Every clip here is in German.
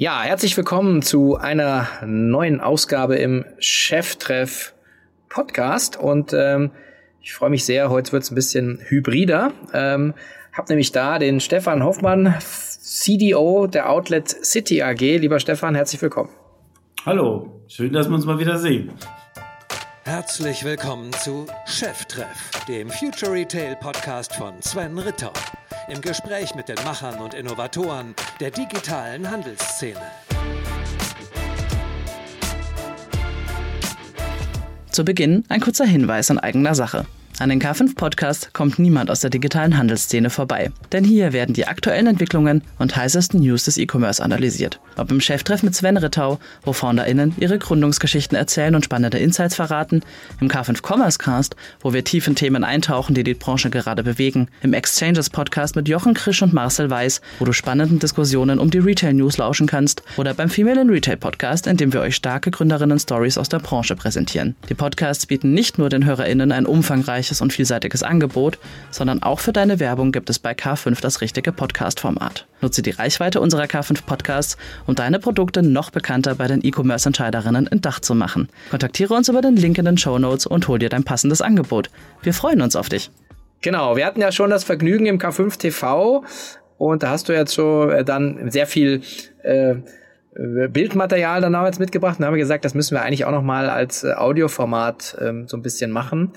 Ja, herzlich willkommen zu einer neuen Ausgabe im Cheftreff Podcast und ähm, ich freue mich sehr. Heute wird es ein bisschen hybrider. Ähm, hab nämlich da den Stefan Hoffmann, CDO der Outlet City AG. Lieber Stefan, herzlich willkommen. Hallo, schön, dass wir uns mal wieder sehen. Herzlich willkommen zu Cheftreff, dem Future Retail Podcast von Sven Ritter im Gespräch mit den Machern und Innovatoren der digitalen Handelsszene. Zu Beginn ein kurzer Hinweis in eigener Sache. An den K5-Podcast kommt niemand aus der digitalen Handelsszene vorbei. Denn hier werden die aktuellen Entwicklungen und heißesten News des E-Commerce analysiert. Ob im Cheftreff mit Sven Rittau, wo FounderInnen ihre Gründungsgeschichten erzählen und spannende Insights verraten, im K5 Commerce Cast, wo wir tief in Themen eintauchen, die die Branche gerade bewegen, im Exchanges Podcast mit Jochen Krisch und Marcel Weiß, wo du spannenden Diskussionen um die Retail News lauschen kannst, oder beim Female in Retail Podcast, in dem wir euch starke Gründerinnen-Stories aus der Branche präsentieren. Die Podcasts bieten nicht nur den HörerInnen ein umfangreiches umfangreiches und vielseitiges Angebot, sondern auch für deine Werbung gibt es bei K5 das richtige Podcast-Format. Nutze die Reichweite unserer K5 Podcasts, um deine Produkte noch bekannter bei den E-Commerce-Entscheiderinnen in Dach zu machen. Kontaktiere uns über den Link in den Show Notes und hol dir dein passendes Angebot. Wir freuen uns auf dich. Genau, wir hatten ja schon das Vergnügen im K5 TV und da hast du jetzt schon äh, dann sehr viel äh, Bildmaterial dann damals mitgebracht und haben wir gesagt, das müssen wir eigentlich auch noch mal als äh, Audioformat ähm, so ein bisschen machen.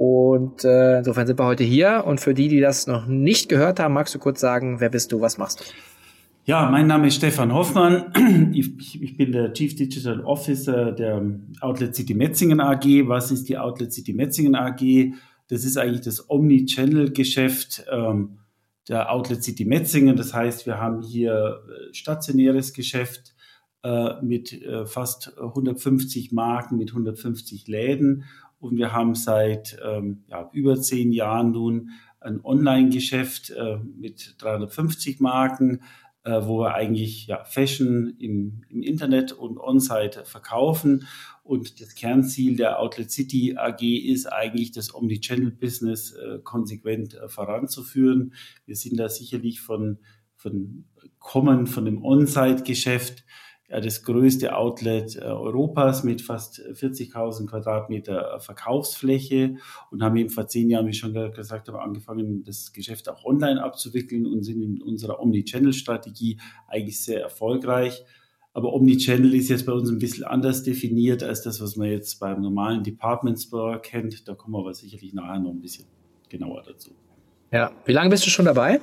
Und äh, insofern sind wir heute hier. Und für die, die das noch nicht gehört haben, magst du kurz sagen, wer bist du, was machst du? Ja, mein Name ist Stefan Hoffmann. Ich, ich, bin der Chief Digital Officer der Outlet City Metzingen AG. Was ist die Outlet City Metzingen AG? Das ist eigentlich das Omni-Channel-Geschäft ähm, der Outlet City Metzingen. Das heißt, wir haben hier äh, stationäres Geschäft äh, mit äh, fast 150 Marken, mit 150 Läden und wir haben seit ähm, ja, über zehn Jahren nun ein Online-Geschäft äh, mit 350 Marken, äh, wo wir eigentlich ja, Fashion im, im Internet und On-Site verkaufen. Und das Kernziel der Outlet City AG ist eigentlich, das Omnichannel-Business äh, konsequent äh, voranzuführen. Wir sind da sicherlich von, von kommen von dem On-Site-Geschäft das größte Outlet äh, Europas mit fast 40.000 Quadratmeter äh, Verkaufsfläche und haben eben vor zehn Jahren, wie schon gesagt habe, angefangen, das Geschäft auch online abzuwickeln und sind in unserer Omnichannel-Strategie eigentlich sehr erfolgreich. Aber Omnichannel ist jetzt bei uns ein bisschen anders definiert als das, was man jetzt beim normalen Department Store kennt. Da kommen wir aber sicherlich nachher noch ein bisschen genauer dazu. Ja, wie lange bist du schon dabei?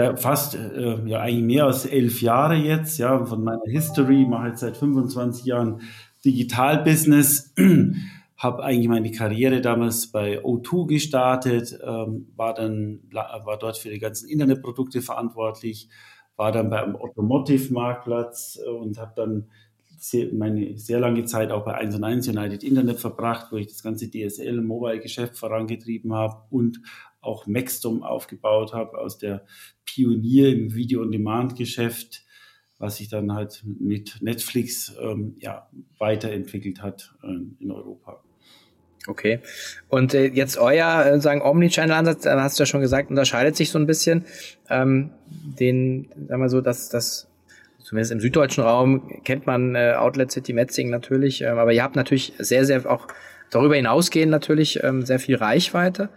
Ja, fast, äh, ja, eigentlich mehr als elf Jahre jetzt, ja, von meiner History, mache jetzt seit 25 Jahren Digital-Business, habe eigentlich meine Karriere damals bei O2 gestartet, ähm, war dann, war dort für die ganzen Internetprodukte verantwortlich, war dann beim Automotive-Marktplatz äh, und habe dann sehr, meine sehr lange Zeit auch bei 1 und 1 United Internet verbracht, wo ich das ganze DSL-Mobile-Geschäft vorangetrieben habe und auch Maxdom aufgebaut habe aus der Pionier im Video-on-Demand-Geschäft, was sich dann halt mit Netflix ähm, ja, weiterentwickelt hat äh, in Europa. Okay. Und äh, jetzt euer äh, sagen Omnichannel-Ansatz, da hast du ja schon gesagt, unterscheidet sich so ein bisschen. Ähm, den, sagen wir so, dass das zumindest im süddeutschen Raum kennt man äh, Outlet City Metzing natürlich, ähm, aber ihr habt natürlich sehr, sehr auch darüber hinausgehend natürlich ähm, sehr viel Reichweite.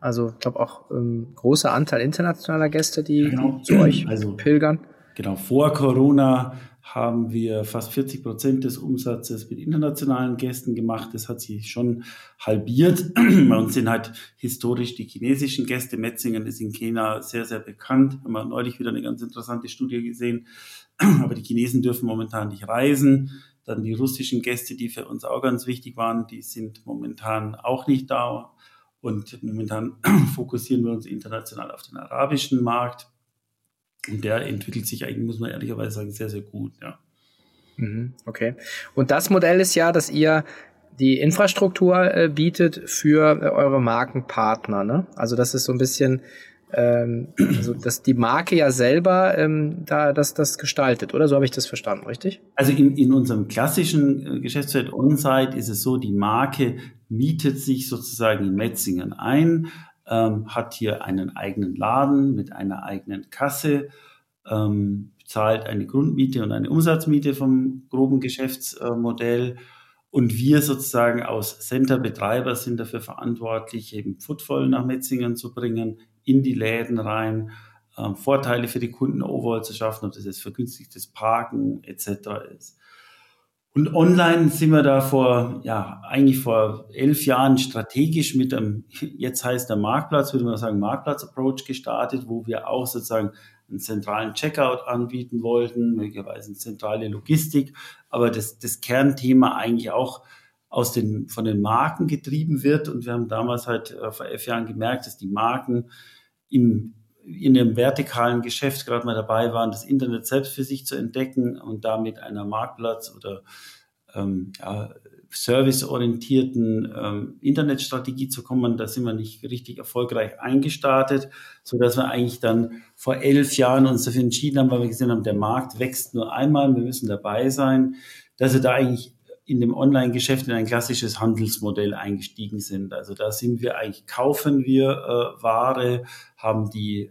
Also ich glaube auch ähm, großer Anteil internationaler Gäste, die, genau. zu euch also, pilgern. Genau, vor Corona haben wir fast 40 Prozent des Umsatzes mit internationalen Gästen gemacht. Das hat sich schon halbiert. Bei uns sind halt historisch die chinesischen Gäste. Metzingen ist in China sehr, sehr bekannt. Haben wir neulich wieder eine ganz interessante Studie gesehen. Aber die Chinesen dürfen momentan nicht reisen. Dann die russischen Gäste, die für uns auch ganz wichtig waren, die sind momentan auch nicht da. Und momentan fokussieren wir uns international auf den arabischen Markt. Und der entwickelt sich eigentlich, muss man ehrlicherweise sagen, sehr, sehr gut, ja. Mhm, okay. Und das Modell ist ja, dass ihr die Infrastruktur äh, bietet für äh, eure Markenpartner, ne? Also das ist so ein bisschen, ähm, also dass die Marke ja selber ähm, da das, das gestaltet, oder? So habe ich das verstanden, richtig? Also in, in unserem klassischen äh, Geschäftsfeld On-Site ist es so, die Marke mietet sich sozusagen in Metzingen ein, ähm, hat hier einen eigenen Laden mit einer eigenen Kasse, ähm, zahlt eine Grundmiete und eine Umsatzmiete vom groben Geschäftsmodell. Und wir sozusagen aus Center-Betreiber sind dafür verantwortlich, eben Footfall nach Metzingen zu bringen, in die Läden rein, äh, Vorteile für die Kunden overall zu schaffen, ob das jetzt vergünstigtes Parken etc. ist. Und online sind wir da vor, ja, eigentlich vor elf Jahren strategisch mit einem, jetzt heißt der Marktplatz, würde man sagen, Marktplatz-Approach gestartet, wo wir auch sozusagen einen zentralen Checkout anbieten wollten, möglicherweise eine zentrale Logistik, aber das, das Kernthema eigentlich auch aus den, von den Marken getrieben wird. Und wir haben damals halt äh, vor elf Jahren gemerkt, dass die Marken im in dem vertikalen Geschäft gerade mal dabei waren, das Internet selbst für sich zu entdecken und damit einer Marktplatz oder ähm, ja, serviceorientierten ähm, Internetstrategie zu kommen. Da sind wir nicht richtig erfolgreich eingestartet, so dass wir eigentlich dann vor elf Jahren uns dafür entschieden haben, weil wir gesehen haben, der Markt wächst nur einmal, wir müssen dabei sein, dass wir da eigentlich in dem Online-Geschäft in ein klassisches Handelsmodell eingestiegen sind. Also da sind wir eigentlich, kaufen wir äh, Ware, haben die äh,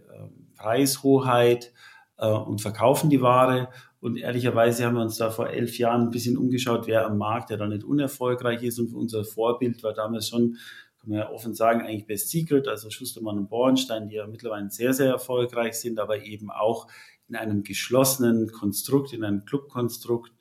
Preishoheit äh, und verkaufen die Ware. Und ehrlicherweise haben wir uns da vor elf Jahren ein bisschen umgeschaut, wer am Markt, der da nicht unerfolgreich ist. Und unser Vorbild war damals schon, kann man ja offen sagen, eigentlich Best Secret, also Schustermann und Bornstein, die ja mittlerweile sehr, sehr erfolgreich sind, aber eben auch in einem geschlossenen Konstrukt, in einem Clubkonstrukt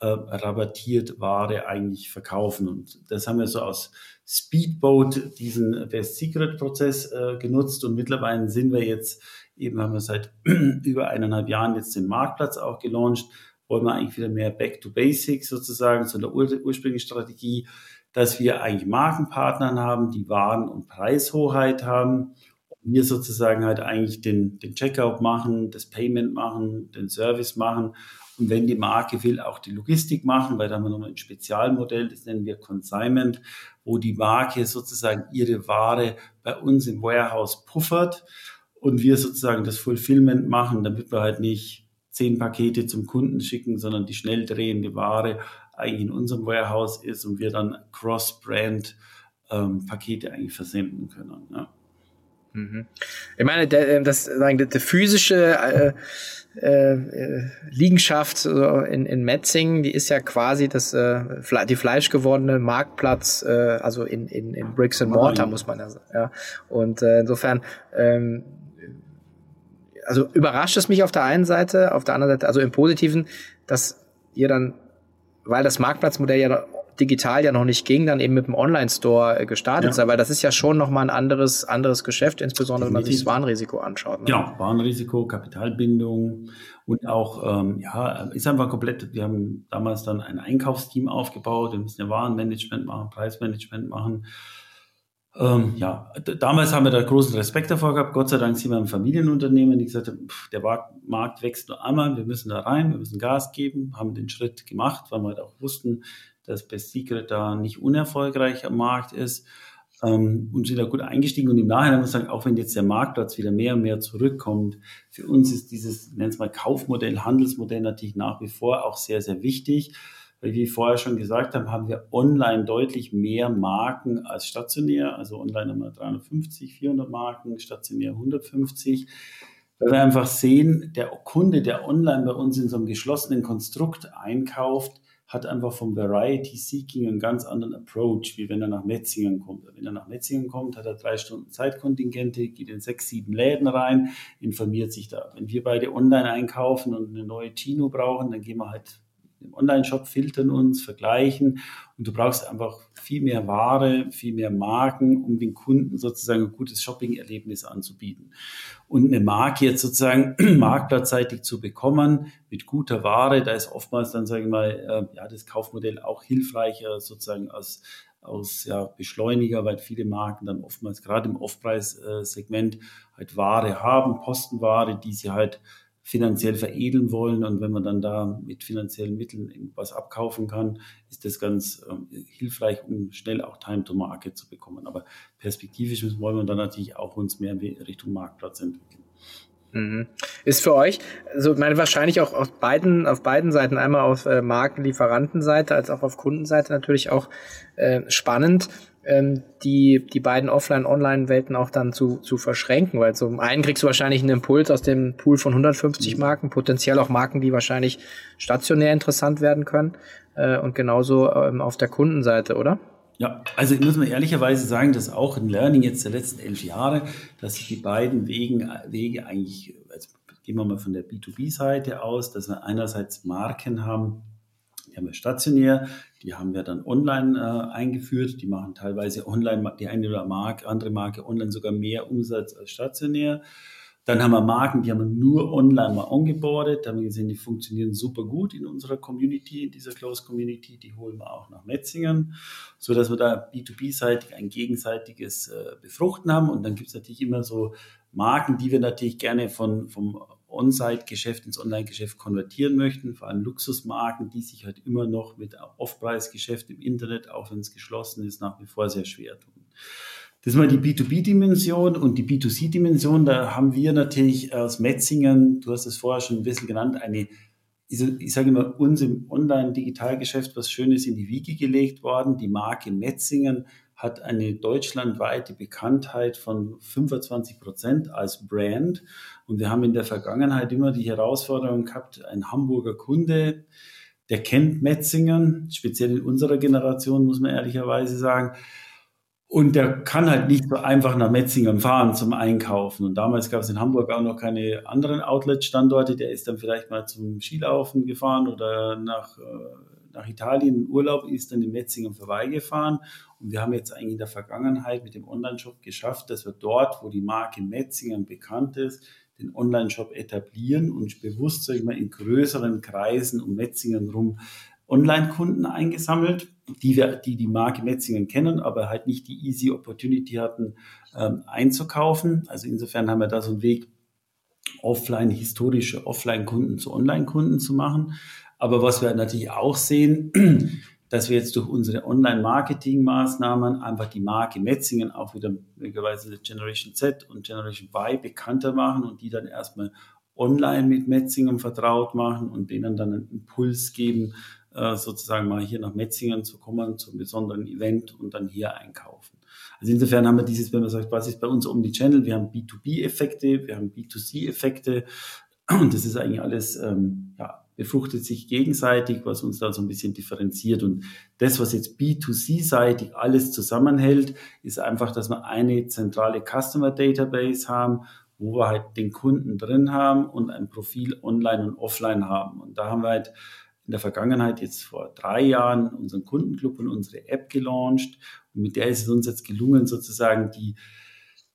äh, rabattiert Ware eigentlich verkaufen. Und das haben wir so aus Speedboat diesen Best Secret Prozess äh, genutzt. Und mittlerweile sind wir jetzt eben haben wir seit über eineinhalb Jahren jetzt den Marktplatz auch gelauncht, wollen wir eigentlich wieder mehr Back to Basics sozusagen zu der ur ursprünglichen Strategie, dass wir eigentlich Markenpartnern haben, die Waren- und Preishoheit haben. Wir sozusagen halt eigentlich den, den Checkout machen, das Payment machen, den Service machen und wenn die Marke will, auch die Logistik machen, weil da haben wir nochmal ein Spezialmodell, das nennen wir Consignment, wo die Marke sozusagen ihre Ware bei uns im Warehouse puffert und wir sozusagen das Fulfillment machen, damit wir halt nicht zehn Pakete zum Kunden schicken, sondern die schnell drehende Ware eigentlich in unserem Warehouse ist und wir dann Cross-Brand ähm, Pakete eigentlich versenden können. Ja. Mhm. Ich meine, der, das, sagen, der physische äh, äh, Liegenschaft in, in Metzingen, die ist ja quasi das, äh, die fleischgewordene Marktplatz, äh, also in, in, in Bricks and Mortar, muss man ja sagen. Ja. Und äh, insofern, ähm, also überrascht es mich auf der einen Seite, auf der anderen Seite, also im Positiven, dass ihr dann, weil das Marktplatzmodell ja digital ja noch nicht ging, dann eben mit dem Online-Store äh, gestartet ja. sei, weil das ist ja schon nochmal ein anderes, anderes Geschäft, insbesondere wenn man sich das Warenrisiko anschaut. Ne? Genau, Warenrisiko, Kapitalbindung und auch, ähm, ja, ist einfach komplett, wir haben damals dann ein Einkaufsteam aufgebaut, wir müssen ja Warenmanagement machen, Preismanagement machen. Ähm, ja, damals haben wir da großen Respekt davor gehabt. Gott sei Dank sind wir ein Familienunternehmen, die gesagt haben, pff, der Markt wächst nur einmal, wir müssen da rein, wir müssen Gas geben, haben den Schritt gemacht, weil wir halt auch wussten, dass Best Secret da nicht unerfolgreich am Markt ist ähm, und sind da gut eingestiegen. Und im Nachhinein muss ich sagen, auch wenn jetzt der Marktplatz wieder mehr und mehr zurückkommt, für uns ist dieses, nennen es mal Kaufmodell, Handelsmodell natürlich nach wie vor auch sehr, sehr wichtig. Weil wie vorher schon gesagt haben, haben wir online deutlich mehr Marken als stationär. Also online haben wir 350, 400 Marken, stationär 150 weil wir einfach sehen, der Kunde, der online bei uns in so einem geschlossenen Konstrukt einkauft, hat einfach vom Variety Seeking einen ganz anderen Approach, wie wenn er nach Metzingen kommt. Wenn er nach Metzingen kommt, hat er drei Stunden Zeitkontingente, geht in sechs, sieben Läden rein, informiert sich da. Wenn wir beide online einkaufen und eine neue Chino brauchen, dann gehen wir halt im Online-Shop filtern uns, vergleichen und du brauchst einfach viel mehr Ware, viel mehr Marken, um den Kunden sozusagen ein gutes Shopping-Erlebnis anzubieten. Und eine Marke jetzt sozusagen marktplatzseitig zu bekommen mit guter Ware, da ist oftmals dann, sage ich mal, äh, ja, das Kaufmodell auch hilfreicher sozusagen als aus ja, Beschleuniger, weil viele Marken dann oftmals gerade im Off-Preis-Segment halt Ware haben, Postenware, die sie halt finanziell veredeln wollen. Und wenn man dann da mit finanziellen Mitteln was abkaufen kann, ist das ganz äh, hilfreich, um schnell auch Time to Market zu bekommen. Aber perspektivisch wollen wir dann natürlich auch uns mehr Richtung Marktplatz entwickeln. Mhm. Ist für euch, also meine wahrscheinlich auch auf beiden, auf beiden Seiten, einmal auf äh, Markenlieferantenseite als auch auf Kundenseite natürlich auch äh, spannend, ähm, die, die beiden Offline-Online-Welten auch dann zu, zu verschränken, weil zum einen kriegst du wahrscheinlich einen Impuls aus dem Pool von 150 mhm. Marken, potenziell auch Marken, die wahrscheinlich stationär interessant werden können äh, und genauso ähm, auf der Kundenseite, oder? Ja, also ich muss mal ehrlicherweise sagen, dass auch ein Learning jetzt der letzten elf Jahre, dass sich die beiden Wegen, Wege eigentlich, also gehen wir mal von der B2B-Seite aus, dass wir einerseits Marken haben, die haben wir stationär, die haben wir dann online äh, eingeführt, die machen teilweise online, die eine oder Marke, andere Marke online sogar mehr Umsatz als stationär. Dann haben wir Marken, die haben wir nur online mal ongeboardet. Da haben wir gesehen, die funktionieren super gut in unserer Community, in dieser Close Community. Die holen wir auch nach Metzingen, so dass wir da B2B-seitig ein gegenseitiges äh, Befruchten haben. Und dann gibt es natürlich immer so Marken, die wir natürlich gerne von, vom On-Site-Geschäft ins Online-Geschäft konvertieren möchten, vor allem Luxusmarken, die sich halt immer noch mit Off-Preis-Geschäft im Internet, auch wenn es geschlossen ist, nach wie vor sehr schwer tun. Das ist mal die B2B-Dimension und die B2C-Dimension. Da haben wir natürlich aus Metzingen, du hast es vorher schon ein bisschen genannt, eine, ich sage immer, uns im Online-Digitalgeschäft was Schönes in die Wiege gelegt worden. Die Marke Metzingen hat eine deutschlandweite Bekanntheit von 25 Prozent als Brand. Und wir haben in der Vergangenheit immer die Herausforderung gehabt, ein Hamburger Kunde, der kennt Metzingen, speziell in unserer Generation, muss man ehrlicherweise sagen, und der kann halt nicht so einfach nach Metzingen fahren zum Einkaufen. Und damals gab es in Hamburg auch noch keine anderen Outlet-Standorte. Der ist dann vielleicht mal zum Skilaufen gefahren oder nach, äh, nach Italien in Urlaub, ist dann in Metzingen vorbeigefahren. Und wir haben jetzt eigentlich in der Vergangenheit mit dem Online-Shop geschafft, dass wir dort, wo die Marke Metzingen bekannt ist, den Online-Shop etablieren und bewusst, sag ich mal, in größeren Kreisen um Metzingen rum Online-Kunden eingesammelt, die wir, die die Marke Metzingen kennen, aber halt nicht die easy Opportunity hatten, ähm, einzukaufen. Also insofern haben wir da so einen Weg, offline, historische Offline-Kunden zu Online-Kunden zu machen. Aber was wir natürlich auch sehen, dass wir jetzt durch unsere Online-Marketing-Maßnahmen einfach die Marke Metzingen auch wieder möglicherweise Generation Z und Generation Y bekannter machen und die dann erstmal online mit Metzingen vertraut machen und denen dann einen Impuls geben, äh, sozusagen mal hier nach Metzingen zu kommen, zum besonderen Event und dann hier einkaufen. Also insofern haben wir dieses, wenn man sagt, was ist bei uns um die Channel, wir haben B2B-Effekte, wir haben B2C-Effekte und das ist eigentlich alles, ähm, ja, befruchtet sich gegenseitig, was uns da so ein bisschen differenziert. Und das, was jetzt B2C-seitig alles zusammenhält, ist einfach, dass wir eine zentrale Customer Database haben, wo wir halt den Kunden drin haben und ein Profil online und offline haben. Und da haben wir halt in der Vergangenheit, jetzt vor drei Jahren, unseren Kundenclub und unsere App gelauncht. Und mit der ist es uns jetzt gelungen, sozusagen die,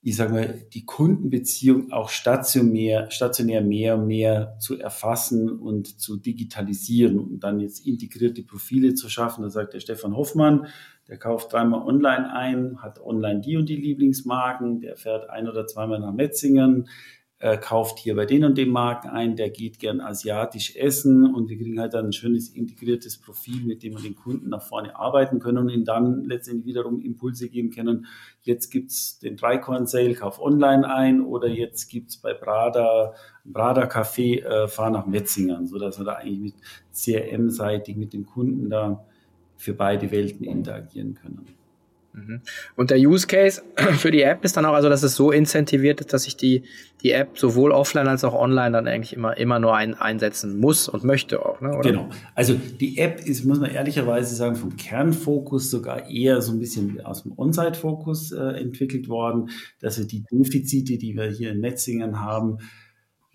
ich sage mal, die Kundenbeziehung auch stationär, stationär mehr und mehr zu erfassen und zu digitalisieren und dann jetzt integrierte Profile zu schaffen. Da sagt der Stefan Hoffmann, der kauft dreimal online ein, hat online die und die Lieblingsmarken, der fährt ein oder zweimal nach Metzingen, äh, kauft hier bei den und dem Marken ein, der geht gern asiatisch essen und wir kriegen halt dann ein schönes integriertes Profil, mit dem wir den Kunden nach vorne arbeiten können und ihnen dann letztendlich wiederum Impulse geben können. Jetzt gibt's den Dreikorn-Sale, kauf online ein oder jetzt gibt's bei Brada, Brada Café, äh, fahr nach Metzingen, so dass wir da eigentlich mit CRM-seitig mit dem Kunden da für beide Welten interagieren können. Mhm. Und der Use Case für die App ist dann auch, also dass es so incentiviert ist, dass ich die, die App sowohl offline als auch online dann eigentlich immer, immer nur ein, einsetzen muss und möchte auch. Ne, oder? Genau. Also die App ist, muss man ehrlicherweise sagen, vom Kernfokus sogar eher so ein bisschen aus dem On-Site-Fokus äh, entwickelt worden, dass wir die Defizite, die wir hier in Metzingen haben,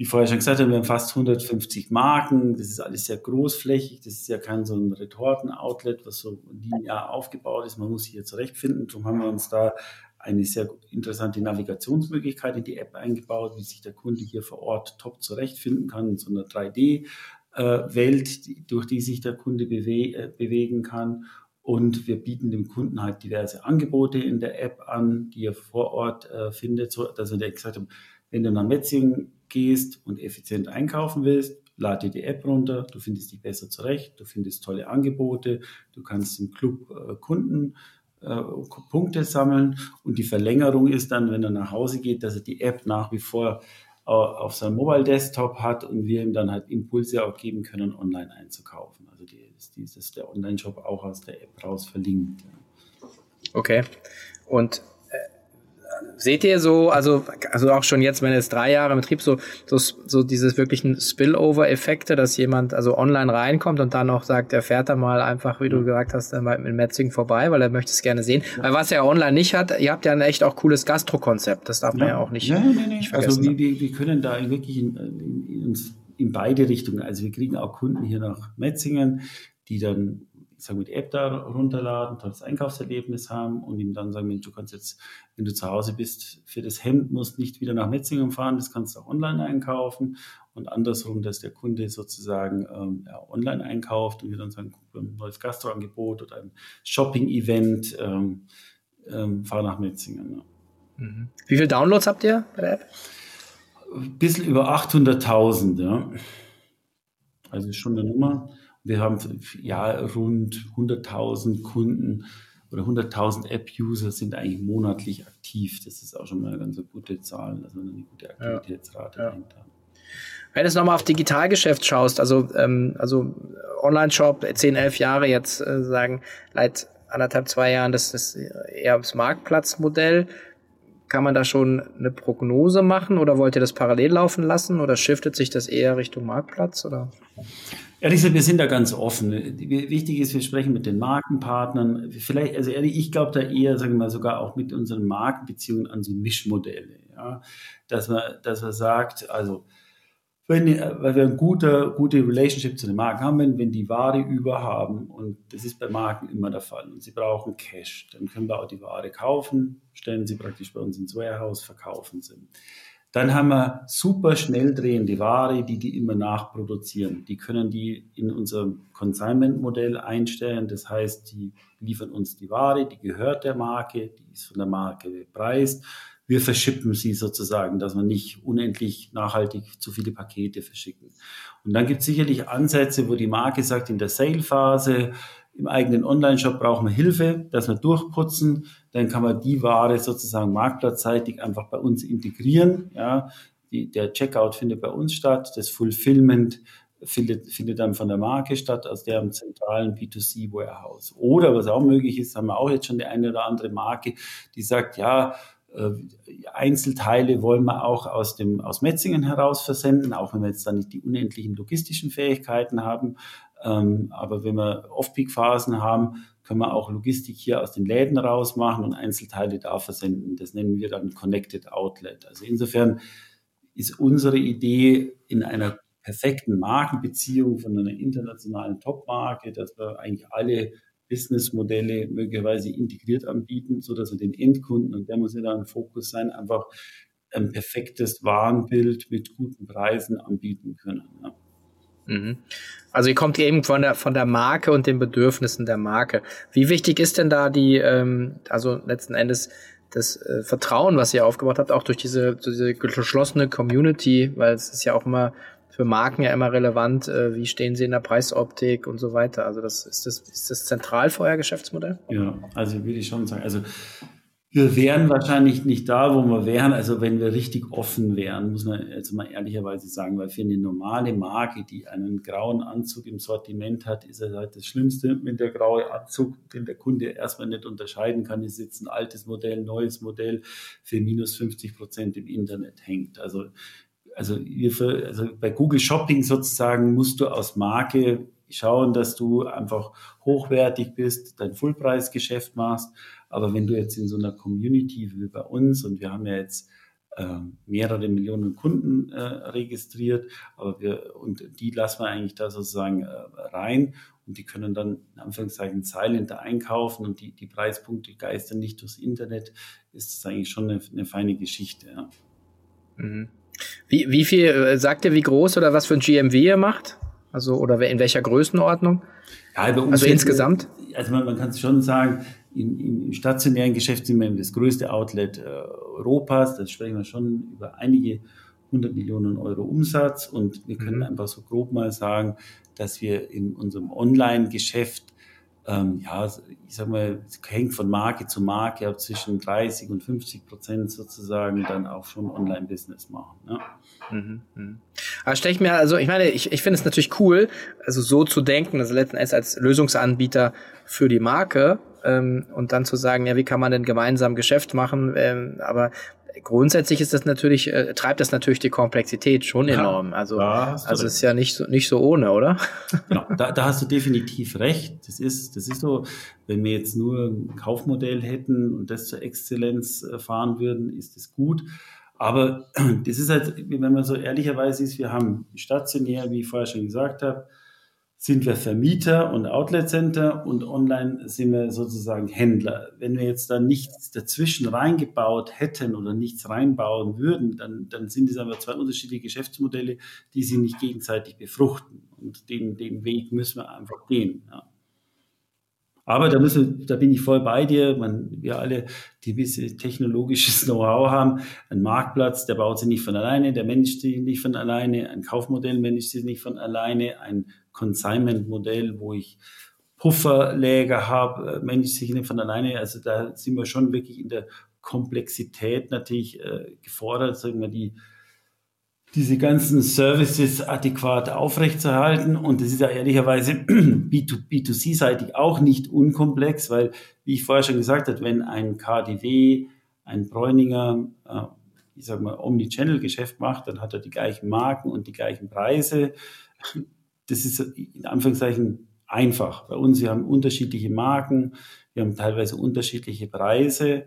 wie vorher schon gesagt haben, wir haben fast 150 Marken. Das ist alles sehr großflächig. Das ist ja kein so ein Retorten-Outlet, was so linear aufgebaut ist. Man muss sich hier zurechtfinden. Darum haben wir uns da eine sehr interessante Navigationsmöglichkeit in die App eingebaut, wie sich der Kunde hier vor Ort top zurechtfinden kann in so einer 3D-Welt, durch die sich der Kunde bewe äh, bewegen kann. Und wir bieten dem Kunden halt diverse Angebote in der App an, die er vor Ort äh, findet, so dass wir gesagt haben, wenn du nach Metzingen gehst und effizient einkaufen willst, lade die App runter, du findest dich besser zurecht, du findest tolle Angebote, du kannst im Club äh, Kunden äh, Punkte sammeln und die Verlängerung ist dann, wenn er nach Hause geht, dass er die App nach wie vor auf seinem Mobile Desktop hat und wir ihm dann halt Impulse auch geben können, online einzukaufen. Also die, dieses der Online-Shop auch aus der App raus verlinkt. Okay. Und seht ihr so, also, also auch schon jetzt, wenn es drei Jahre im Betrieb, so, so, so dieses wirklichen Spillover-Effekte, dass jemand also online reinkommt und dann auch sagt, er fährt da mal einfach, wie du gesagt hast, dann mal mit Metzing vorbei, weil er möchte es gerne sehen. Ja. Weil was er online nicht hat, ihr habt ja ein echt auch cooles Gastro-Konzept, das darf man ja, auch nicht, ja, nee, nee. nicht vergessen. Also wir, wir können da wirklich in, in, in, in beide Richtungen, also wir kriegen auch Kunden hier nach Metzingen, die dann ich sage, mit App da runterladen, tolles Einkaufserlebnis haben und ihm dann sagen, Mensch, du kannst jetzt, wenn du zu Hause bist, für das Hemd musst nicht wieder nach Metzingen fahren, das kannst du auch online einkaufen und andersrum, dass der Kunde sozusagen ähm, ja, online einkauft und wir dann sagen, guck, ein neues Gastroangebot oder ein Shopping-Event, ähm, ähm, fahr nach Metzingen. Ja. Mhm. Wie viele Downloads habt ihr bei der App? Ein bisschen über 800.000, ja. Also schon eine Nummer. Wir haben ja rund 100.000 Kunden oder 100.000 App-User sind eigentlich monatlich aktiv. Das ist auch schon mal eine ganz gute Zahl, also eine gute Aktivitätsrate ja. dahinter. Wenn du es nochmal auf Digitalgeschäft schaust, also, ähm, also Online-Shop, 10, 11 Jahre jetzt äh, sagen, seit anderthalb, zwei Jahren, das ist eher das Marktplatzmodell. Kann man da schon eine Prognose machen oder wollt ihr das parallel laufen lassen oder shiftet sich das eher Richtung Marktplatz oder? Ehrlich gesagt, wir sind da ganz offen. Wichtig ist, wir sprechen mit den Markenpartnern. Vielleicht, also ehrlich, ich glaube da eher, sagen wir mal, sogar auch mit unseren Markenbeziehungen an so Mischmodelle. Ja? Dass man, dass man sagt, also, wenn, weil wir eine gute, gute Relationship zu den Marken haben, wenn, wenn die Ware über haben, und das ist bei Marken immer der Fall, und sie brauchen Cash, dann können wir auch die Ware kaufen, stellen sie praktisch bei uns ins Warehouse, verkaufen sie. Dann haben wir super schnell drehende Ware, die die immer nachproduzieren. Die können die in unserem Consignment-Modell einstellen. Das heißt, die liefern uns die Ware, die gehört der Marke, die ist von der Marke bepreist. Wir verschippen sie sozusagen, dass wir nicht unendlich nachhaltig zu viele Pakete verschicken. Und dann gibt es sicherlich Ansätze, wo die Marke sagt, in der Sale-Phase, im eigenen Online-Shop brauchen wir Hilfe, dass wir durchputzen. Dann kann man die Ware sozusagen marktplatzseitig einfach bei uns integrieren. Ja, die, der Checkout findet bei uns statt, das Fulfillment findet, findet dann von der Marke statt, aus deren zentralen B2C-Warehouse. Oder was auch möglich ist, haben wir auch jetzt schon die eine oder andere Marke, die sagt, ja, Einzelteile wollen wir auch aus dem aus Metzingen heraus versenden, auch wenn wir jetzt da nicht die unendlichen logistischen Fähigkeiten haben. Ähm, aber wenn wir Off-Peak-Phasen haben, können wir auch Logistik hier aus den Läden raus machen und Einzelteile da versenden. Das nennen wir dann Connected Outlet. Also insofern ist unsere Idee in einer perfekten Markenbeziehung von einer internationalen Top-Marke, dass wir eigentlich alle Businessmodelle möglicherweise integriert anbieten, so dass wir den Endkunden, und der muss ja dann ein Fokus sein, einfach ein perfektes Warenbild mit guten Preisen anbieten können. Ja. Mhm. Also ihr kommt eben von der von der Marke und den Bedürfnissen der Marke. Wie wichtig ist denn da die, ähm, also letzten Endes das äh, Vertrauen, was ihr aufgebaut habt, auch durch diese, diese geschlossene Community, weil es ist ja auch immer für Marken ja immer relevant, äh, wie stehen sie in der Preisoptik und so weiter. Also das ist das ist das zentral für euer Geschäftsmodell? Ja, also würde ich schon sagen. Also wir wären wahrscheinlich nicht da, wo wir wären, also wenn wir richtig offen wären, muss man jetzt mal ehrlicherweise sagen, weil für eine normale Marke, die einen grauen Anzug im Sortiment hat, ist es halt das Schlimmste, wenn der graue Anzug, den der Kunde erstmal nicht unterscheiden kann, ist jetzt ein altes Modell, neues Modell für minus 50 Prozent im Internet hängt. Also, also, also bei Google Shopping sozusagen musst du aus Marke schauen, dass du einfach hochwertig bist, dein Fullpreisgeschäft machst aber wenn du jetzt in so einer Community wie bei uns und wir haben ja jetzt äh, mehrere Millionen Kunden äh, registriert, aber wir und die lassen wir eigentlich da sozusagen äh, rein und die können dann in Anführungszeichen silent einkaufen und die, die Preispunkte geistern nicht durchs Internet, ist das eigentlich schon eine, eine feine Geschichte. Ja. Mhm. Wie, wie viel, äh, sagt ihr, wie groß oder was für ein GMV ihr macht? Also, oder in welcher Größenordnung? Ja, also insgesamt? Also man, man kann es schon sagen, im, im stationären Geschäft sind wir das größte Outlet äh, Europas. Da sprechen wir schon über einige hundert Millionen Euro Umsatz. Und wir können mhm. einfach so grob mal sagen, dass wir in unserem Online-Geschäft ähm, ja, ich sag mal, es hängt von Marke zu Marke, aber zwischen 30 und 50 Prozent sozusagen dann auch schon Online-Business machen. Ja. Mhm, mh. Aber stelle ich mir, also ich meine, ich, ich finde es natürlich cool, also so zu denken, also letzten Endes als Lösungsanbieter für die Marke ähm, und dann zu sagen, ja, wie kann man denn gemeinsam Geschäft machen? Ähm, aber grundsätzlich ist das natürlich, äh, treibt das natürlich die Komplexität schon ja, enorm. Also, also ist ja nicht so, nicht so ohne, oder? Genau, da, da hast du definitiv recht. Das ist, das ist so, wenn wir jetzt nur ein Kaufmodell hätten und das zur Exzellenz äh, fahren würden, ist das gut. Aber das ist halt, wenn man so ehrlicherweise ist, wir haben stationär, wie ich vorher schon gesagt habe, sind wir Vermieter und Outlet Center und online sind wir sozusagen Händler. Wenn wir jetzt da nichts dazwischen reingebaut hätten oder nichts reinbauen würden, dann, dann sind es aber zwei unterschiedliche Geschäftsmodelle, die sich nicht gegenseitig befruchten. Und den, den Weg müssen wir einfach gehen. Ja. Aber da, müssen, da bin ich voll bei dir. Man, wir alle, die gewisse technologisches Know-how haben, ein Marktplatz, der baut sich nicht von alleine, der Mensch sich nicht von alleine, ein Kaufmodell managt sich nicht von alleine, ein Consignment-Modell, wo ich Pufferläger habe, äh, managt sich nicht von alleine. Also da sind wir schon wirklich in der Komplexität natürlich äh, gefordert, sagen wir, die diese ganzen Services adäquat aufrechtzuerhalten. Und das ist ja ehrlicherweise B2C-seitig auch nicht unkomplex, weil, wie ich vorher schon gesagt habe, wenn ein KDW, ein Bräuninger, äh, ich sage mal, Omnichannel-Geschäft macht, dann hat er die gleichen Marken und die gleichen Preise. Das ist in Anführungszeichen einfach. Bei uns, wir haben unterschiedliche Marken, wir haben teilweise unterschiedliche Preise.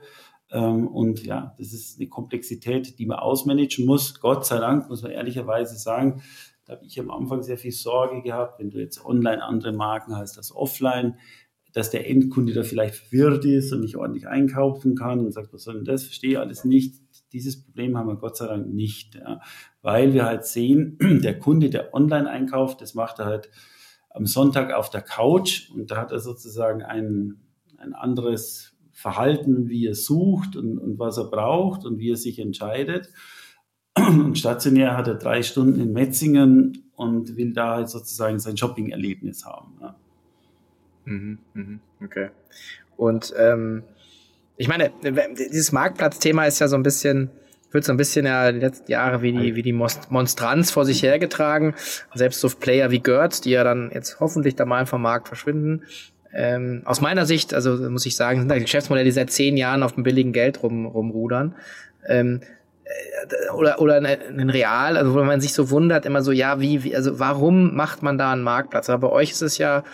Ähm, und ja, das ist eine Komplexität, die man ausmanagen muss. Gott sei Dank, muss man ehrlicherweise sagen, da habe ich am Anfang sehr viel Sorge gehabt, wenn du jetzt online andere Marken hast als offline, dass der Endkunde da vielleicht verwirrt ist und nicht ordentlich einkaufen kann und sagt, was soll denn das? Verstehe alles nicht. Dieses Problem haben wir Gott sei Dank nicht, ja. weil wir halt sehen, der Kunde, der online einkauft, das macht er halt am Sonntag auf der Couch und da hat er sozusagen ein, ein anderes Verhalten, wie er sucht und, und was er braucht und wie er sich entscheidet. Und stationär hat er drei Stunden in Metzingen und will da sozusagen sein Shopping-Erlebnis haben. Ja. Mhm, mhm, okay. Und ähm, ich meine, dieses Marktplatzthema ist ja so ein bisschen, wird so ein bisschen ja die letzten Jahre wie die, wie die Monstranz vor sich hergetragen. Selbst so Player wie Gertz, die ja dann jetzt hoffentlich da mal vom Markt verschwinden, ähm, aus meiner Sicht, also muss ich sagen, sind da Geschäftsmodelle, die seit zehn Jahren auf dem billigen Geld rum, rumrudern. Ähm, äh, oder oder ein Real, also wo man sich so wundert, immer so, ja, wie, wie, also warum macht man da einen Marktplatz? Aber bei euch ist es ja,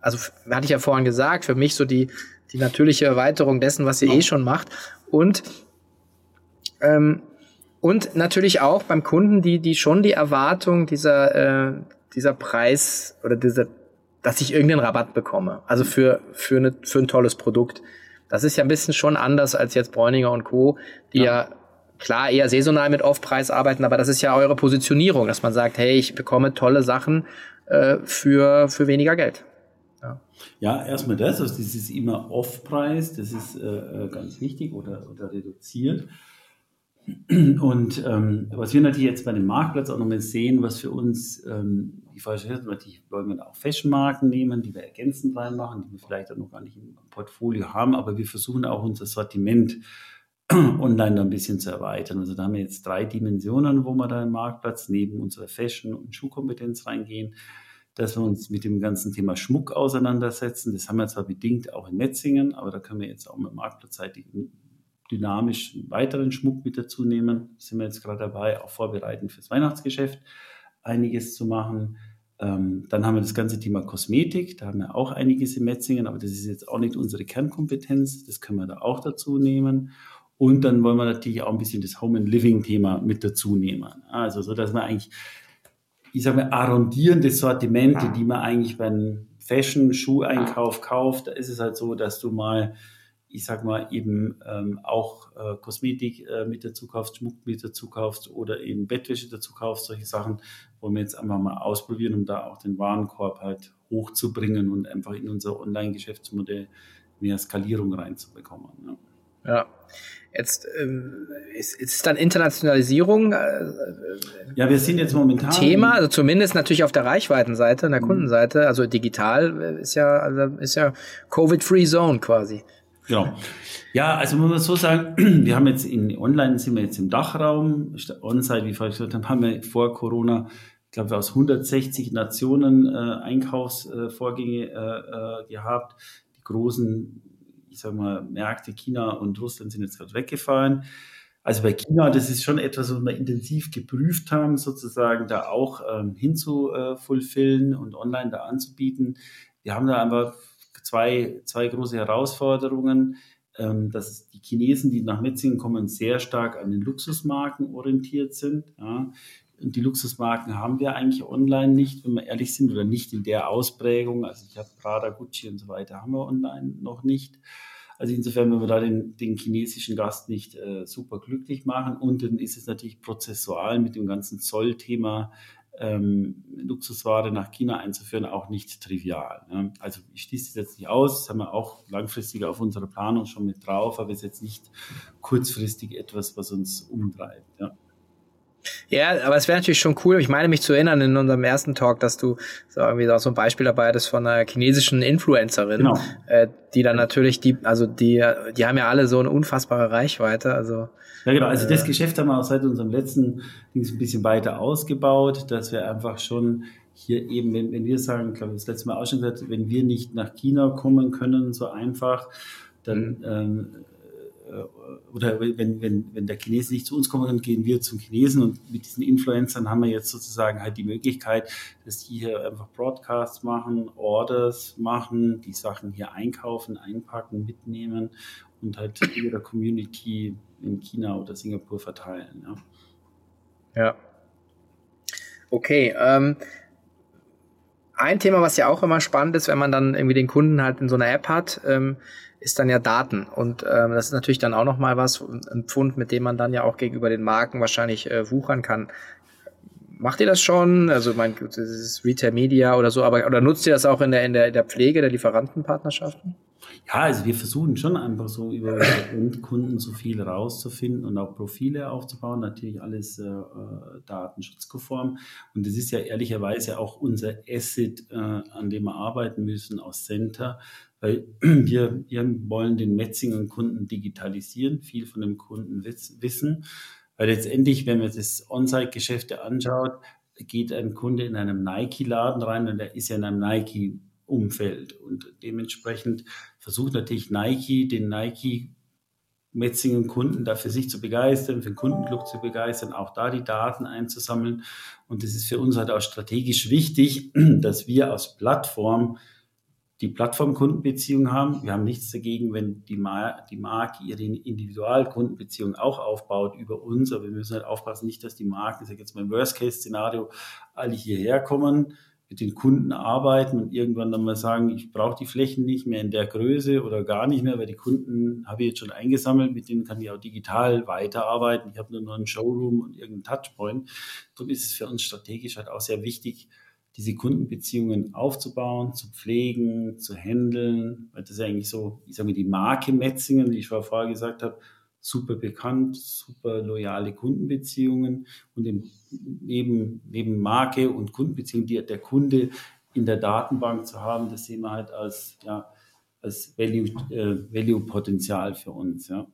also hatte ich ja vorhin gesagt, für mich so die, die natürliche Erweiterung dessen, was ihr eh schon macht. Und ähm, und natürlich auch beim Kunden, die, die schon die Erwartung dieser, äh, dieser Preis oder dieser dass ich irgendeinen Rabatt bekomme. Also für, für, eine, für ein tolles Produkt. Das ist ja ein bisschen schon anders als jetzt Bräuninger und Co., die ja, ja klar eher saisonal mit Aufpreis arbeiten, aber das ist ja eure Positionierung, dass man sagt, hey, ich bekomme tolle Sachen äh, für, für weniger Geld. Ja. ja, erstmal das, also das ist immer Off-Preis, das ist äh, äh ganz wichtig oder, oder reduziert. Und ähm, was wir natürlich jetzt bei dem Marktplatz auch nochmal sehen, was für uns ähm, die ist, natürlich wollen wir auch Fashion-Marken nehmen, die wir ergänzend reinmachen, die wir vielleicht auch noch gar nicht im Portfolio haben, aber wir versuchen auch unser Sortiment online ein bisschen zu erweitern. Also da haben wir jetzt drei Dimensionen, wo wir da im Marktplatz neben unserer Fashion- und Schuhkompetenz reingehen, dass wir uns mit dem ganzen Thema Schmuck auseinandersetzen. Das haben wir zwar bedingt auch in Metzingen, aber da können wir jetzt auch mit Marktplatzseitig dynamisch weiteren Schmuck mit dazu nehmen. Sind wir jetzt gerade dabei, auch vorbereitend fürs Weihnachtsgeschäft einiges zu machen. Ähm, dann haben wir das ganze Thema Kosmetik, da haben wir auch einiges in Metzingen, aber das ist jetzt auch nicht unsere Kernkompetenz, das können wir da auch dazu nehmen. Und dann wollen wir natürlich auch ein bisschen das Home and Living Thema mit dazu nehmen. Also so, dass man eigentlich, ich sage mal, arrondierende Sortimente, die man eigentlich beim Fashion-Schuheinkauf kauft, da ist es halt so, dass du mal ich sag mal, eben ähm, auch äh, Kosmetik äh, mit dazu kaufst, Schmuck mit dazu kaufst oder eben Bettwäsche dazu kaufst, solche Sachen, wollen wir jetzt einfach mal ausprobieren, um da auch den Warenkorb halt hochzubringen und einfach in unser Online-Geschäftsmodell mehr Skalierung reinzubekommen. Ja. Ja. Jetzt ähm, ist, ist dann Internationalisierung äh, ja, wir sind jetzt momentan Thema, also zumindest natürlich auf der Reichweitenseite, in der mhm. Kundenseite, also digital äh, ist ja also ist ja Covid-free Zone quasi. Genau. Ja, also muss man so sagen, wir haben jetzt in Online sind wir jetzt im Dachraum, On-Site, wie vorhin gesagt habe, haben wir vor Corona, ich glaube, aus 160 Nationen äh, Einkaufsvorgänge äh, äh, gehabt. Die großen ich sage mal, Märkte, China und Russland sind jetzt gerade weggefallen. Also bei China, das ist schon etwas, was wir intensiv geprüft haben, sozusagen da auch ähm, hinzufulfillen und online da anzubieten. Wir haben da einfach zwei, zwei große Herausforderungen, ähm, dass die Chinesen, die nach Metzingen kommen, sehr stark an den Luxusmarken orientiert sind. Ja. Und die Luxusmarken haben wir eigentlich online nicht, wenn wir ehrlich sind, oder nicht in der Ausprägung. Also ich habe Prada, Gucci und so weiter, haben wir online noch nicht. Also insofern, wenn wir da den, den chinesischen Gast nicht äh, super glücklich machen und dann ist es natürlich prozessual mit dem ganzen Zollthema ähm, Luxusware nach China einzuführen auch nicht trivial. Ne? Also ich schließe es jetzt nicht aus, das haben wir auch langfristig auf unserer Planung schon mit drauf, aber es ist jetzt nicht kurzfristig etwas, was uns umtreibt. Ja. Ja, aber es wäre natürlich schon cool. Ich meine mich zu erinnern in unserem ersten Talk, dass du so irgendwie auch so ein Beispiel dabei hattest von einer chinesischen Influencerin, genau. äh, die dann natürlich die, also die, die haben ja alle so eine unfassbare Reichweite. Also ja, genau. Also das äh, Geschäft haben wir auch seit unserem letzten Ding ein bisschen weiter ausgebaut, dass wir einfach schon hier eben, wenn, wenn wir sagen, ich glaube, das letzte Mal auch schon gesagt, wenn wir nicht nach China kommen können, so einfach, dann ähm, äh, oder wenn, wenn, wenn der Chinese nicht zu uns kommt, dann gehen wir zum Chinesen und mit diesen Influencern haben wir jetzt sozusagen halt die Möglichkeit, dass die hier einfach Broadcasts machen, Orders machen, die Sachen hier einkaufen, einpacken, mitnehmen und halt ihrer Community in China oder Singapur verteilen. Ja. ja. Okay. Ähm, ein Thema, was ja auch immer spannend ist, wenn man dann irgendwie den Kunden halt in so einer App hat, ähm, ist dann ja Daten. Und ähm, das ist natürlich dann auch nochmal was, ein Pfund, mit dem man dann ja auch gegenüber den Marken wahrscheinlich äh, wuchern kann. Macht ihr das schon? Also mein, das ist Retail Media oder so, aber oder nutzt ihr das auch in der, in der, in der Pflege der Lieferantenpartnerschaften? Ja, also wir versuchen schon einfach so über Endkunden so viel rauszufinden und auch Profile aufzubauen. Natürlich alles äh, äh datenschutzkonform. Und das ist ja ehrlicherweise auch unser Asset, äh, an dem wir arbeiten müssen aus Center, wir, wir wollen den Metzinger Kunden digitalisieren, viel von dem Kunden wissen. Weil letztendlich, wenn man das On-Site-Geschäfte anschaut, geht ein Kunde in einem Nike-Laden rein und der ist ja in einem Nike-Umfeld. Und dementsprechend versucht natürlich Nike, den Nike Metzingen Kunden da für sich zu begeistern, für den Kundenclub zu begeistern, auch da die Daten einzusammeln. Und das ist für uns halt auch strategisch wichtig, dass wir als Plattform die Plattformkundenbeziehung haben. Wir haben nichts dagegen, wenn die, Mar die Marke ihre Individualkundenbeziehung auch aufbaut über uns, aber wir müssen halt aufpassen, nicht, dass die Marken, ich sage jetzt im Worst-Case-Szenario, alle hierher kommen, mit den Kunden arbeiten und irgendwann dann mal sagen, ich brauche die Flächen nicht mehr in der Größe oder gar nicht mehr, weil die Kunden habe ich jetzt schon eingesammelt, mit denen kann ich auch digital weiterarbeiten. Ich habe nur noch einen Showroom und irgendeinen Touchpoint. Darum ist es für uns strategisch halt auch sehr wichtig, diese Kundenbeziehungen aufzubauen, zu pflegen, zu handeln, weil das ist eigentlich so, ich sage mal, die Marke Metzingen, wie ich vorher gesagt habe, super bekannt, super loyale Kundenbeziehungen und im, neben, neben Marke und Kundenbeziehungen, die der Kunde in der Datenbank zu haben, das sehen wir halt als, ja, als Value-Potenzial äh, Value für uns, ja.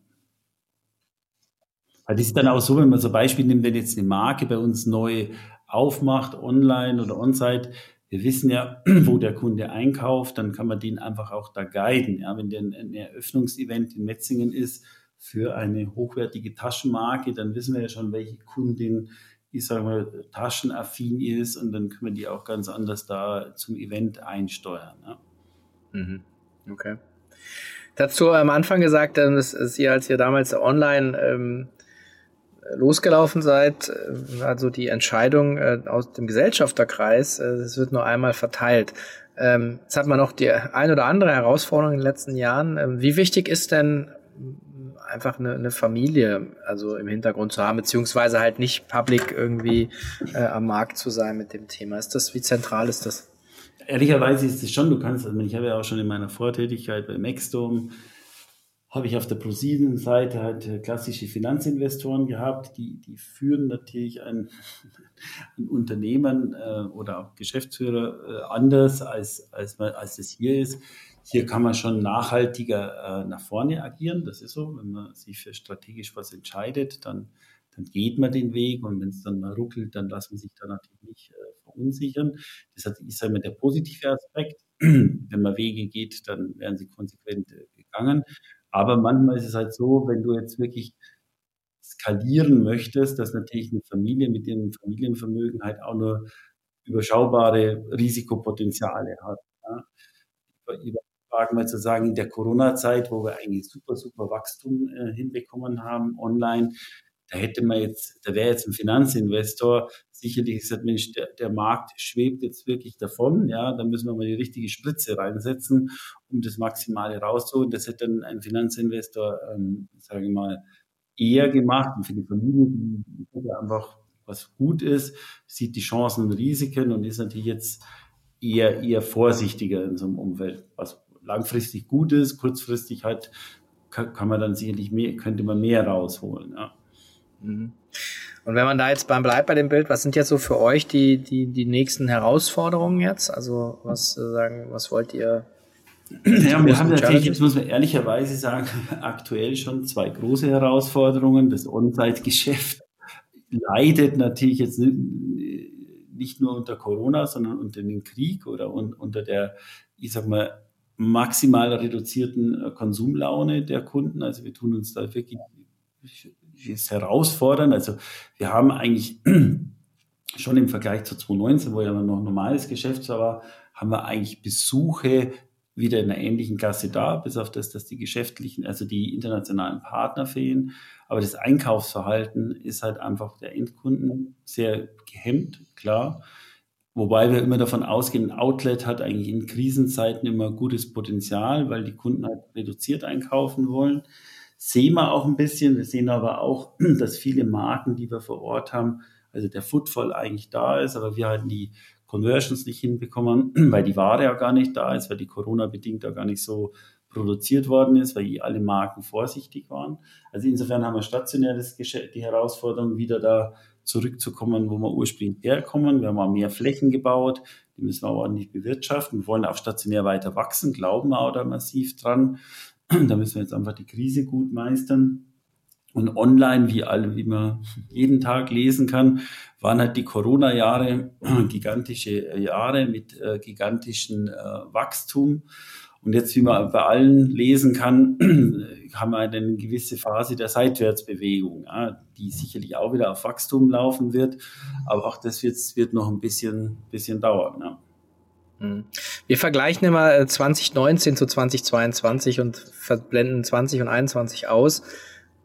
Weil das ist dann auch so, wenn man so Beispiel nimmt, wenn jetzt eine Marke bei uns neu aufmacht, online oder on-site, wir wissen ja, wo der Kunde einkauft, dann kann man den einfach auch da guiden. Ja, wenn der ein Eröffnungsevent in Metzingen ist für eine hochwertige Taschenmarke, dann wissen wir ja schon, welche Kundin, ich sage mal, taschenaffin ist und dann können wir die auch ganz anders da zum Event einsteuern. Ja. Mhm. Okay. Dazu am Anfang gesagt, dass, dass ihr, als ihr damals online ähm, losgelaufen seid, äh, also die Entscheidung äh, aus dem Gesellschafterkreis, äh, es wird nur einmal verteilt. Ähm, jetzt hat man noch die ein oder andere Herausforderung in den letzten Jahren. Ähm, wie wichtig ist denn einfach eine, eine Familie also im Hintergrund zu haben, beziehungsweise halt nicht public irgendwie äh, am Markt zu sein mit dem Thema? Ist das, wie zentral ist das? Ehrlicherweise ist es schon, du kannst, also ich habe ja auch schon in meiner Vortätigkeit bei Maxdome habe ich auf der ProSieben-Seite halt äh, klassische Finanzinvestoren gehabt, die, die führen natürlich ein, ein Unternehmen äh, oder auch Geschäftsführer äh, anders, als, als, als es hier ist. Hier kann man schon nachhaltiger äh, nach vorne agieren, das ist so. Wenn man sich für strategisch was entscheidet, dann, dann geht man den Weg und wenn es dann mal ruckelt, dann lässt man sich da natürlich nicht äh, verunsichern. Das ist immer der positive Aspekt. wenn man Wege geht, dann werden sie konsequent äh, gegangen. Aber manchmal ist es halt so, wenn du jetzt wirklich skalieren möchtest, dass natürlich eine Familie mit ihrem Familienvermögen halt auch nur überschaubare Risikopotenziale hat. Ja. Übertragen mal zu sagen, in der Corona-Zeit, wo wir eigentlich super, super Wachstum äh, hinbekommen haben online, da hätte man jetzt, da wäre jetzt ein Finanzinvestor sicherlich gesagt, Mensch, der, der Markt schwebt jetzt wirklich davon, ja, da müssen wir mal die richtige Spritze reinsetzen, um das Maximale rauszuholen. Das hätte dann ein Finanzinvestor, ähm, sage ich mal, eher gemacht und für die Familie, die einfach was gut ist, sieht die Chancen und Risiken und ist natürlich jetzt eher, eher vorsichtiger in so einem Umfeld, was langfristig gut ist, kurzfristig halt kann, kann man dann sicherlich mehr, könnte man mehr rausholen, ja. Mhm. Und wenn man da jetzt beim bleibt bei dem Bild, was sind jetzt so für euch die, die, die nächsten Herausforderungen jetzt? Also was äh, sagen, was wollt ihr? Ja, wir haben natürlich, jetzt muss man ehrlicherweise sagen, aktuell schon zwei große Herausforderungen. Das On-Site-Geschäft leidet natürlich jetzt nicht nur unter Corona, sondern unter dem Krieg oder unter der, ich sag mal, maximal reduzierten äh, Konsumlaune der Kunden. Also wir tun uns da wirklich ist herausfordernd. Also wir haben eigentlich schon im Vergleich zu 2019, wo ja noch normales Geschäft war, haben wir eigentlich Besuche wieder in einer ähnlichen Klasse da, bis auf das, dass die geschäftlichen, also die internationalen Partner fehlen. Aber das Einkaufsverhalten ist halt einfach der Endkunden sehr gehemmt, klar. Wobei wir immer davon ausgehen, ein Outlet hat eigentlich in Krisenzeiten immer gutes Potenzial, weil die Kunden halt reduziert einkaufen wollen sehen wir auch ein bisschen. Wir sehen aber auch, dass viele Marken, die wir vor Ort haben, also der Footfall eigentlich da ist, aber wir halt die Conversions nicht hinbekommen, weil die Ware ja gar nicht da ist, weil die Corona-bedingt ja gar nicht so produziert worden ist, weil alle Marken vorsichtig waren. Also insofern haben wir stationär das die Herausforderung, wieder da zurückzukommen, wo wir ursprünglich herkommen. Wir haben auch mehr Flächen gebaut, die müssen wir ordentlich bewirtschaften. Wir wollen auch stationär weiter wachsen, glauben wir auch da massiv dran. Da müssen wir jetzt einfach die Krise gut meistern. Und online, wie alle, wie man jeden Tag lesen kann, waren halt die Corona-Jahre gigantische Jahre mit äh, gigantischem äh, Wachstum. Und jetzt, wie man bei allen lesen kann, haben wir eine gewisse Phase der Seitwärtsbewegung, ja, die sicherlich auch wieder auf Wachstum laufen wird. Aber auch das wird, wird noch ein bisschen, bisschen dauern. Ja. Mhm. Wir vergleichen immer 2019 äh, zu 2022 und verblenden 20 und 21 aus,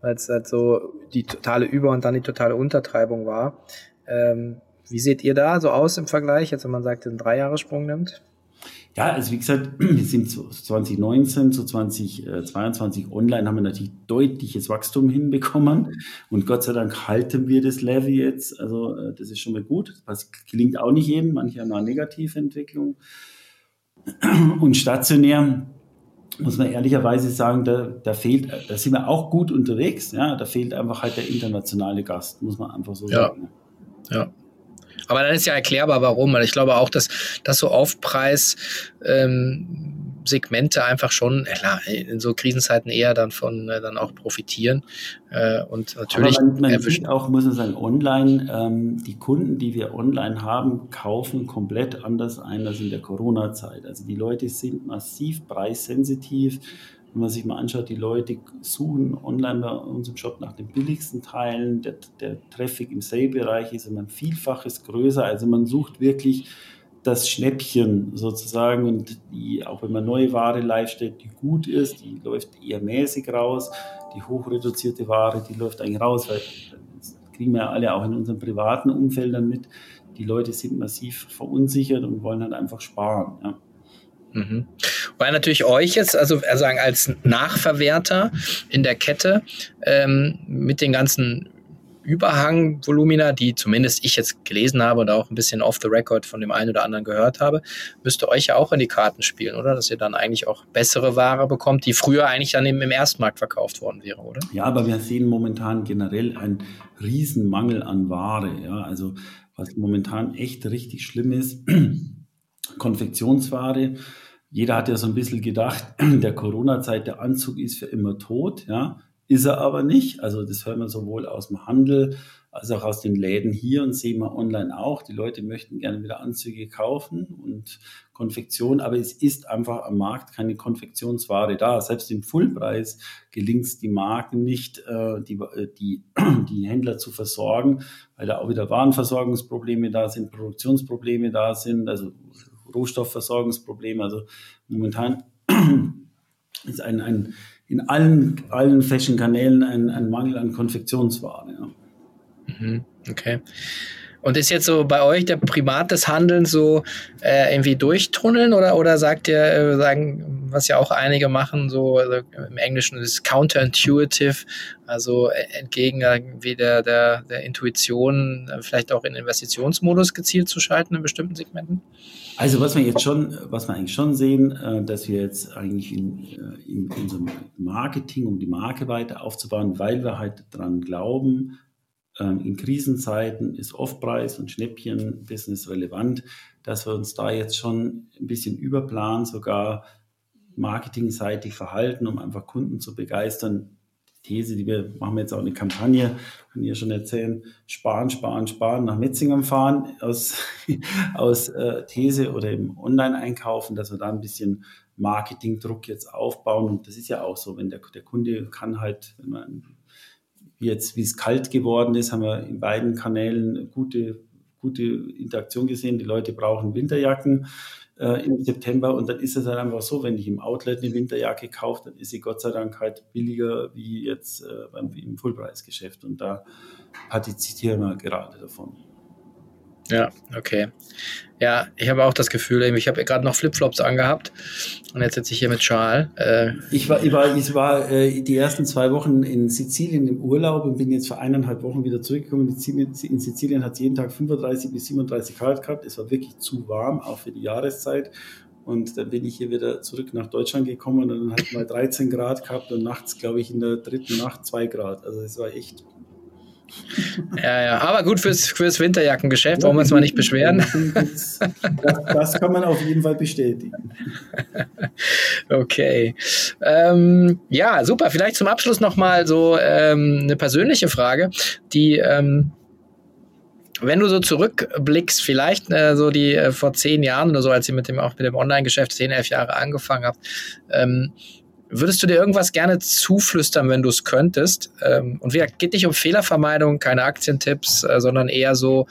weil es halt so die totale Über- und dann die totale Untertreibung war. Ähm, wie seht ihr da so aus im Vergleich, jetzt wenn man sagt, den Dreijahresprung nimmt? Ja, also wie gesagt, wir sind 2019 zu 2022 online, haben wir natürlich deutliches Wachstum hinbekommen und Gott sei Dank halten wir das Level jetzt. Also äh, das ist schon mal gut. Das gelingt auch nicht jedem, manche haben eine negative Entwicklung. Und stationär muss man ehrlicherweise sagen, da, da fehlt, da sind wir auch gut unterwegs. Ja, da fehlt einfach halt der internationale Gast, muss man einfach so ja. sagen. Ja. Aber dann ist ja erklärbar, warum. Weil ich glaube auch, dass, dass so Aufpreis ähm, einfach schon klar, in so Krisenzeiten eher dann von äh, dann auch profitieren. Äh, und natürlich Aber man, man sieht auch muss man sagen online ähm, die Kunden die wir online haben kaufen komplett anders ein als in der Corona Zeit also die Leute sind massiv preissensitiv wenn man sich mal anschaut, die Leute suchen online bei uns im Shop nach den billigsten Teilen. Der, der Traffic im Sale-Bereich ist immer ein Vielfaches größer. Also man sucht wirklich das Schnäppchen sozusagen und die, auch wenn man neue Ware live stellt, die gut ist, die läuft eher mäßig raus. Die hochreduzierte Ware, die läuft eigentlich raus, weil das kriegen wir ja alle auch in unseren privaten Umfeldern mit. Die Leute sind massiv verunsichert und wollen halt einfach sparen. Ja. Mhm. Weil natürlich euch jetzt, also sagen als Nachverwerter in der Kette ähm, mit den ganzen Überhangvolumina, die zumindest ich jetzt gelesen habe und auch ein bisschen off the record von dem einen oder anderen gehört habe, müsste euch ja auch in die Karten spielen, oder? Dass ihr dann eigentlich auch bessere Ware bekommt, die früher eigentlich dann eben im Erstmarkt verkauft worden wäre, oder? Ja, aber wir sehen momentan generell einen Riesenmangel an Ware. Ja, also was momentan echt richtig schlimm ist, Konfektionsware. Jeder hat ja so ein bisschen gedacht, der Corona-Zeit, der Anzug ist für immer tot, ja. Ist er aber nicht. Also das hören wir sowohl aus dem Handel als auch aus den Läden hier und sehen wir online auch. Die Leute möchten gerne wieder Anzüge kaufen und Konfektion, aber es ist einfach am Markt keine Konfektionsware da. Selbst im Fullpreis gelingt es die Marken nicht, äh, die, äh, die, die Händler zu versorgen, weil da auch wieder Warenversorgungsprobleme da sind, Produktionsprobleme da sind, also Rohstoffversorgungsprobleme. Also momentan ist ein, ein in allen, allen Fashion-Kanälen ein, ein Mangel an Konfektionsware. Ja. Mhm, okay. Und ist jetzt so bei euch der Primat des Handelns so äh, irgendwie durchtunneln oder, oder sagt ihr, äh, sagen, was ja auch einige machen, so also im Englischen ist counterintuitive, also entgegen wie der, der, der Intuition äh, vielleicht auch in Investitionsmodus gezielt zu schalten in bestimmten Segmenten? Also was wir jetzt schon, was wir eigentlich schon sehen, äh, dass wir jetzt eigentlich in, äh, in unserem Marketing, um die Marke weiter aufzubauen, weil wir halt dran glauben, ähm, in Krisenzeiten ist Offpreis und Schnäppchen-Business relevant, dass wir uns da jetzt schon ein bisschen überplanen, sogar marketingseitig verhalten, um einfach Kunden zu begeistern, These, die wir machen wir jetzt auch eine Kampagne, kann ich ja schon erzählen, sparen, sparen, sparen, nach Metzingen fahren aus, aus äh, These oder im Online-Einkaufen, dass wir da ein bisschen Marketingdruck jetzt aufbauen. Und das ist ja auch so, wenn der, der Kunde kann halt, wenn man jetzt, wie es kalt geworden ist, haben wir in beiden Kanälen gute, gute Interaktion gesehen. Die Leute brauchen Winterjacken äh, im September. Und dann ist es halt einfach so, wenn ich im Outlet eine Winterjacke kaufe, dann ist sie Gott sei Dank halt billiger wie jetzt äh, beim, im Fullpreisgeschäft. Und da partizipieren wir gerade davon. Ja, okay. Ja, ich habe auch das Gefühl, ich habe gerade noch Flipflops angehabt und jetzt sitze ich hier mit Schal. Äh ich war, ich war, ich war äh, die ersten zwei Wochen in Sizilien im Urlaub und bin jetzt vor eineinhalb Wochen wieder zurückgekommen. In Sizilien hat es jeden Tag 35 bis 37 Grad gehabt. Es war wirklich zu warm, auch für die Jahreszeit. Und dann bin ich hier wieder zurück nach Deutschland gekommen und dann hat mal 13 Grad gehabt und nachts, glaube ich, in der dritten Nacht zwei Grad. Also es war echt ja, ja, aber gut fürs, fürs Winterjackengeschäft, wollen wir uns mal nicht beschweren. Das, das, kann man auf jeden Fall bestätigen. Okay. Ähm, ja, super. Vielleicht zum Abschluss nochmal so ähm, eine persönliche Frage, die ähm, wenn du so zurückblickst, vielleicht äh, so die äh, vor zehn Jahren oder so, als ihr mit dem auch mit dem Online-Geschäft zehn, elf Jahre angefangen habt, ähm, Würdest du dir irgendwas gerne zuflüstern, wenn du es könntest? Ähm, und wie gesagt, geht nicht um Fehlervermeidung, keine Aktientipps, äh, sondern eher so,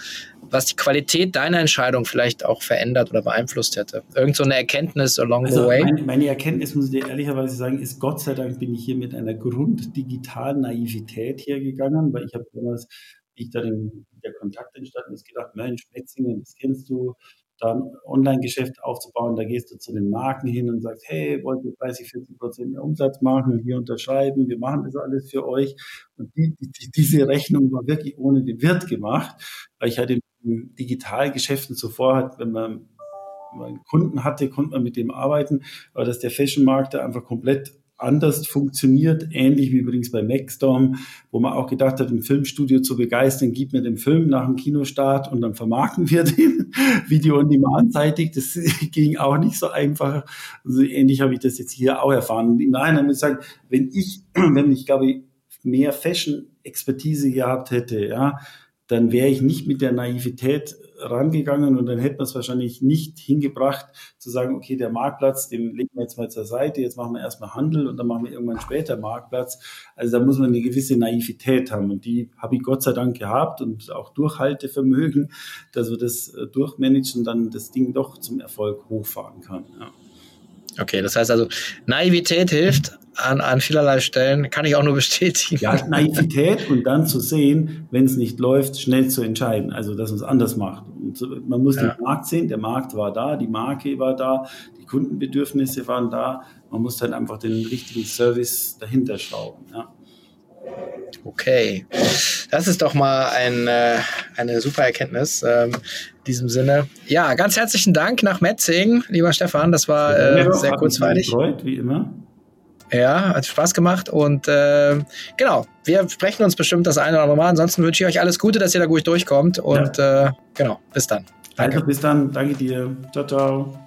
was die Qualität deiner Entscheidung vielleicht auch verändert oder beeinflusst hätte. Irgend so eine Erkenntnis along also the way? Meine, meine, Erkenntnis, muss ich dir ehrlicherweise sagen, ist Gott sei Dank bin ich hier mit einer grunddigitalen Naivität hergegangen, weil ich habe damals, wie ich da den, der Kontakt entstanden ist, gedacht, Mensch, Metzingen, das kennst du, da ein Online-Geschäft aufzubauen. Da gehst du zu den Marken hin und sagst, hey, wollt ihr 30, 40 Prozent mehr Umsatz machen, hier unterschreiben, wir machen das alles für euch. Und die, die, diese Rechnung war wirklich ohne den Wirt gemacht, weil ich hatte in Digitalgeschäften zuvor, wenn man, wenn man Kunden hatte, konnte man mit dem arbeiten, aber dass der Fashion-Markt da einfach komplett anders funktioniert, ähnlich wie übrigens bei Maxstorm, wo man auch gedacht hat, ein Filmstudio zu begeistern, gibt mir den Film nach dem Kinostart und dann vermarkten wir den Video on Demand seitig. Das ging auch nicht so einfach. Also ähnlich habe ich das jetzt hier auch erfahren. Und im Nachhinein muss ich sagen, wenn ich, wenn ich glaube, mehr Fashion-Expertise gehabt hätte, ja, dann wäre ich nicht mit der Naivität rangegangen und dann hätten wir es wahrscheinlich nicht hingebracht, zu sagen, okay, der Marktplatz, den legen wir jetzt mal zur Seite, jetzt machen wir erstmal Handel und dann machen wir irgendwann später Marktplatz. Also da muss man eine gewisse Naivität haben und die habe ich Gott sei Dank gehabt und auch Durchhaltevermögen, dass wir das äh, durchmanagen und dann das Ding doch zum Erfolg hochfahren kann. Ja. Okay, das heißt also, Naivität hilft, an, an vielerlei Stellen, kann ich auch nur bestätigen. Ja, Naivität und dann zu sehen, wenn es nicht läuft, schnell zu entscheiden, also dass man es anders macht. Und man muss ja. den Markt sehen, der Markt war da, die Marke war da, die Kundenbedürfnisse waren da, man muss dann einfach den richtigen Service dahinter schrauben. Ja. Okay. Das ist doch mal ein, äh, eine super Erkenntnis. Ähm, in diesem Sinne. Ja, ganz herzlichen Dank nach Metzing, lieber Stefan. Das war äh, sehr kurzweilig. Gefreut, wie immer. Ja, hat Spaß gemacht und äh, genau, wir sprechen uns bestimmt das eine oder andere Mal. Ansonsten wünsche ich euch alles Gute, dass ihr da gut durchkommt und ja. äh, genau, bis dann. Danke. Also bis dann, danke dir. Ciao, ciao.